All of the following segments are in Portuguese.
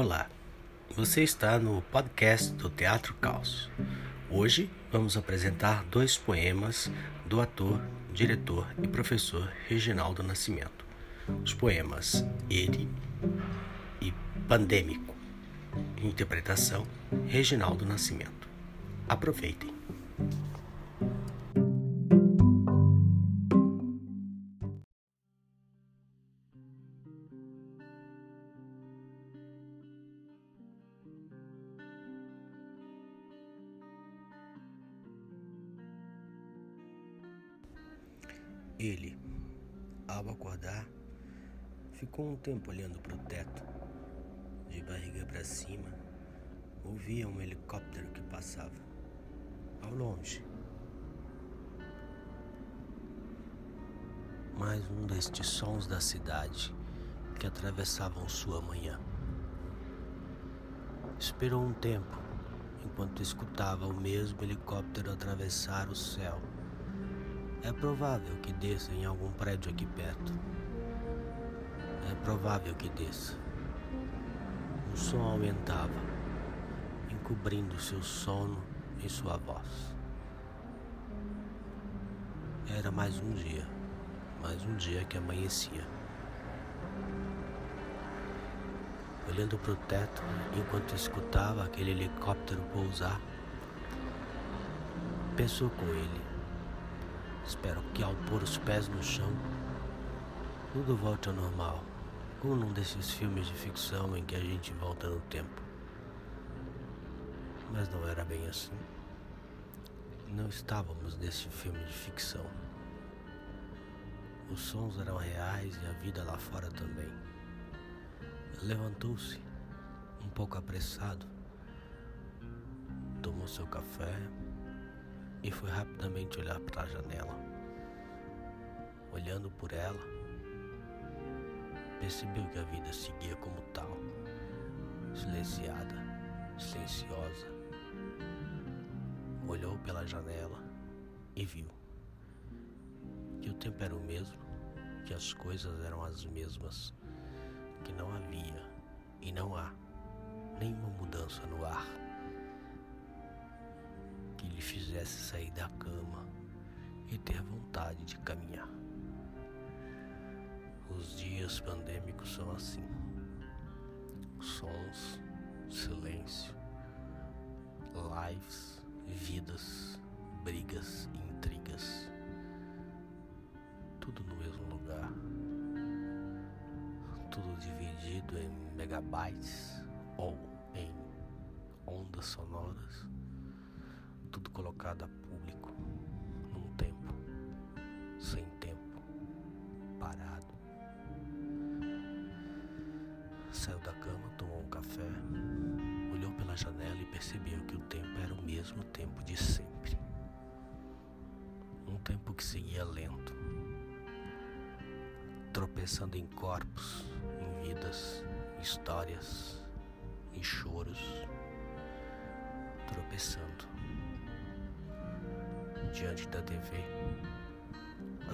Olá, você está no podcast do Teatro Caos. Hoje vamos apresentar dois poemas do ator, diretor e professor Reginaldo Nascimento. Os poemas Ele e Pandêmico. Interpretação Reginaldo Nascimento. Aproveitem. Ele, ao acordar, ficou um tempo olhando para o teto. De barriga para cima, ouvia um helicóptero que passava. Ao longe. Mais um destes sons da cidade que atravessavam sua manhã. Esperou um tempo enquanto escutava o mesmo helicóptero atravessar o céu é provável que desça em algum prédio aqui perto. É provável que desça. O som aumentava, encobrindo seu sono e sua voz. Era mais um dia, mais um dia que amanhecia. Olhando para o teto enquanto escutava aquele helicóptero pousar, pensou com ele Espero que ao pôr os pés no chão, tudo volte ao normal, como num desses filmes de ficção em que a gente volta no tempo. Mas não era bem assim. Não estávamos nesse filme de ficção. Os sons eram reais e a vida lá fora também. Levantou-se, um pouco apressado, tomou seu café e foi rapidamente olhar para a janela. Olhando por ela, percebeu que a vida seguia como tal, silenciada, silenciosa. Olhou pela janela e viu que o tempo era o mesmo, que as coisas eram as mesmas, que não havia e não há nenhuma mudança no ar que lhe fizesse sair da cama e ter vontade de caminhar. Os dias pandêmicos são assim: sons, silêncio, lives, vidas, brigas, intrigas, tudo no mesmo lugar, tudo dividido em megabytes ou em ondas sonoras tudo colocado a público, num tempo, sem tempo, parado. Saiu da cama, tomou um café, olhou pela janela e percebeu que o tempo era o mesmo tempo de sempre. Um tempo que seguia lento, tropeçando em corpos, em vidas, histórias, em choros, tropeçando diante da TV,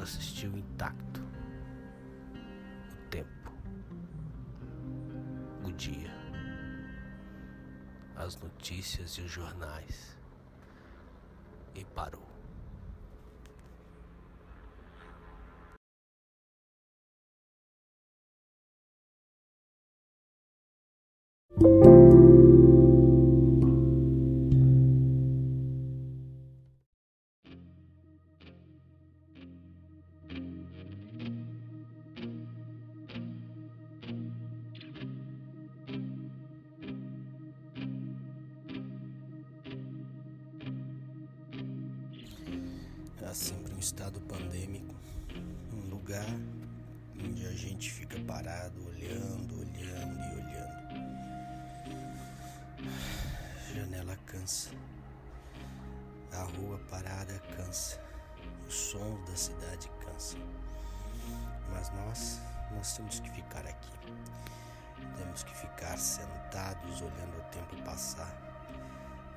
assistiu intacto o tempo, o dia, as notícias e os jornais e parou. Há sempre um estado pandêmico, um lugar onde a gente fica parado, olhando, olhando e olhando. Janela cansa, a rua parada cansa, os sons da cidade cansa. Mas nós, nós temos que ficar aqui. Temos que ficar sentados olhando o tempo passar,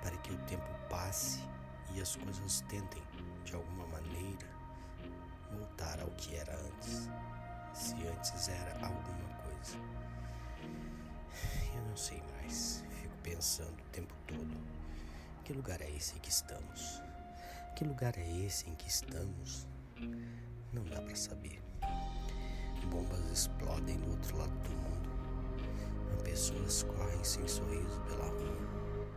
para que o tempo passe e as coisas tentem de alguma maneira, voltar ao que era antes, se antes era alguma coisa. Eu não sei mais. Fico pensando o tempo todo. Que lugar é esse em que estamos? Que lugar é esse em que estamos? Não dá para saber. Bombas explodem do outro lado do mundo. Pessoas correm sem sorriso pela rua,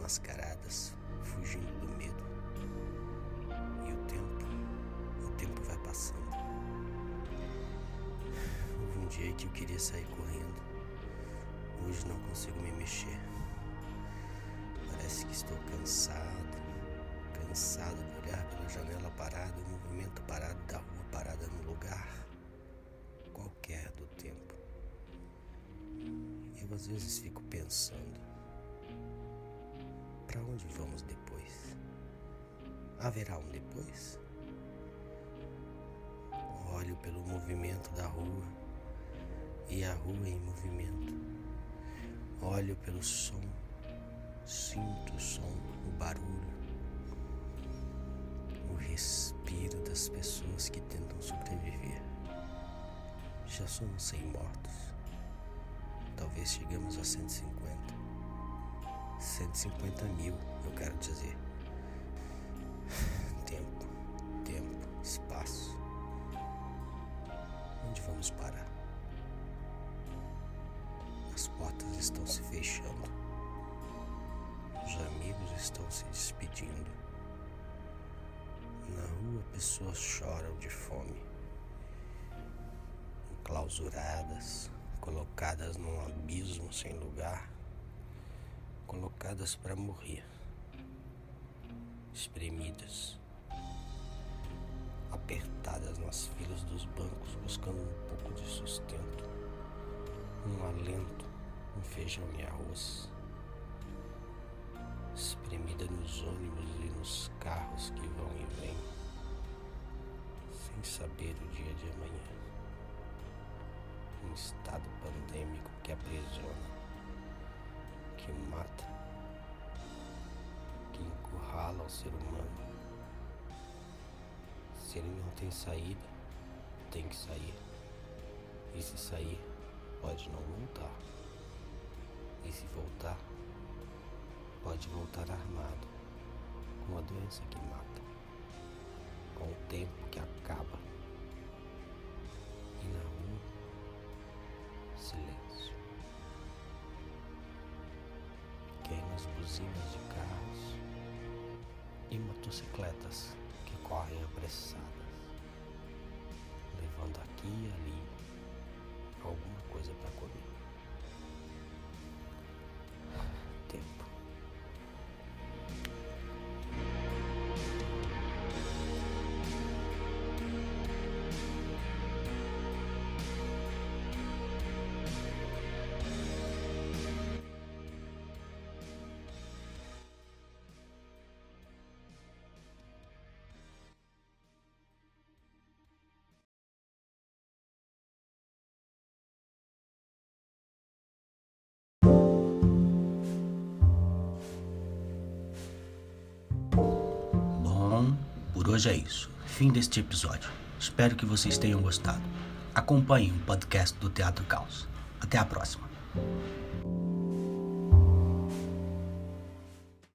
mascaradas, fugindo do medo. Houve um dia que eu queria sair correndo. Hoje não consigo me mexer. Parece que estou cansado, cansado de olhar pela janela parada, o movimento parado da rua parada no lugar qualquer do tempo. Eu às vezes fico pensando: para onde vamos depois? Haverá um depois? Olho pelo movimento da rua e a rua em movimento. Olho pelo som, sinto o som, o barulho, o respiro das pessoas que tentam sobreviver. Já somos 100 mortos. Talvez chegamos a 150. 150 mil, eu quero dizer. Tempo, tempo, espaço. Onde vamos parar? As portas estão se fechando. Os amigos estão se despedindo. Na rua, pessoas choram de fome clausuradas, colocadas num abismo sem lugar, colocadas para morrer, espremidas, nas filas dos bancos, buscando um pouco de sustento, um alento, um feijão e arroz, espremida nos ônibus e nos carros que vão e vêm, sem saber o dia de amanhã um estado pandêmico que aprisiona, que mata, que encurrala o ser humano. Se ele não tem saída, tem que sair. E se sair, pode não voltar. E se voltar, pode voltar armado, com a doença que mata, com o tempo que acaba. E na rua, silêncio. Queima as buzinas de carros e motocicletas correm apressadas, levando aqui e ali alguma coisa para comer. Hoje é isso. Fim deste episódio. Espero que vocês tenham gostado. Acompanhem o podcast do Teatro Caos. Até a próxima.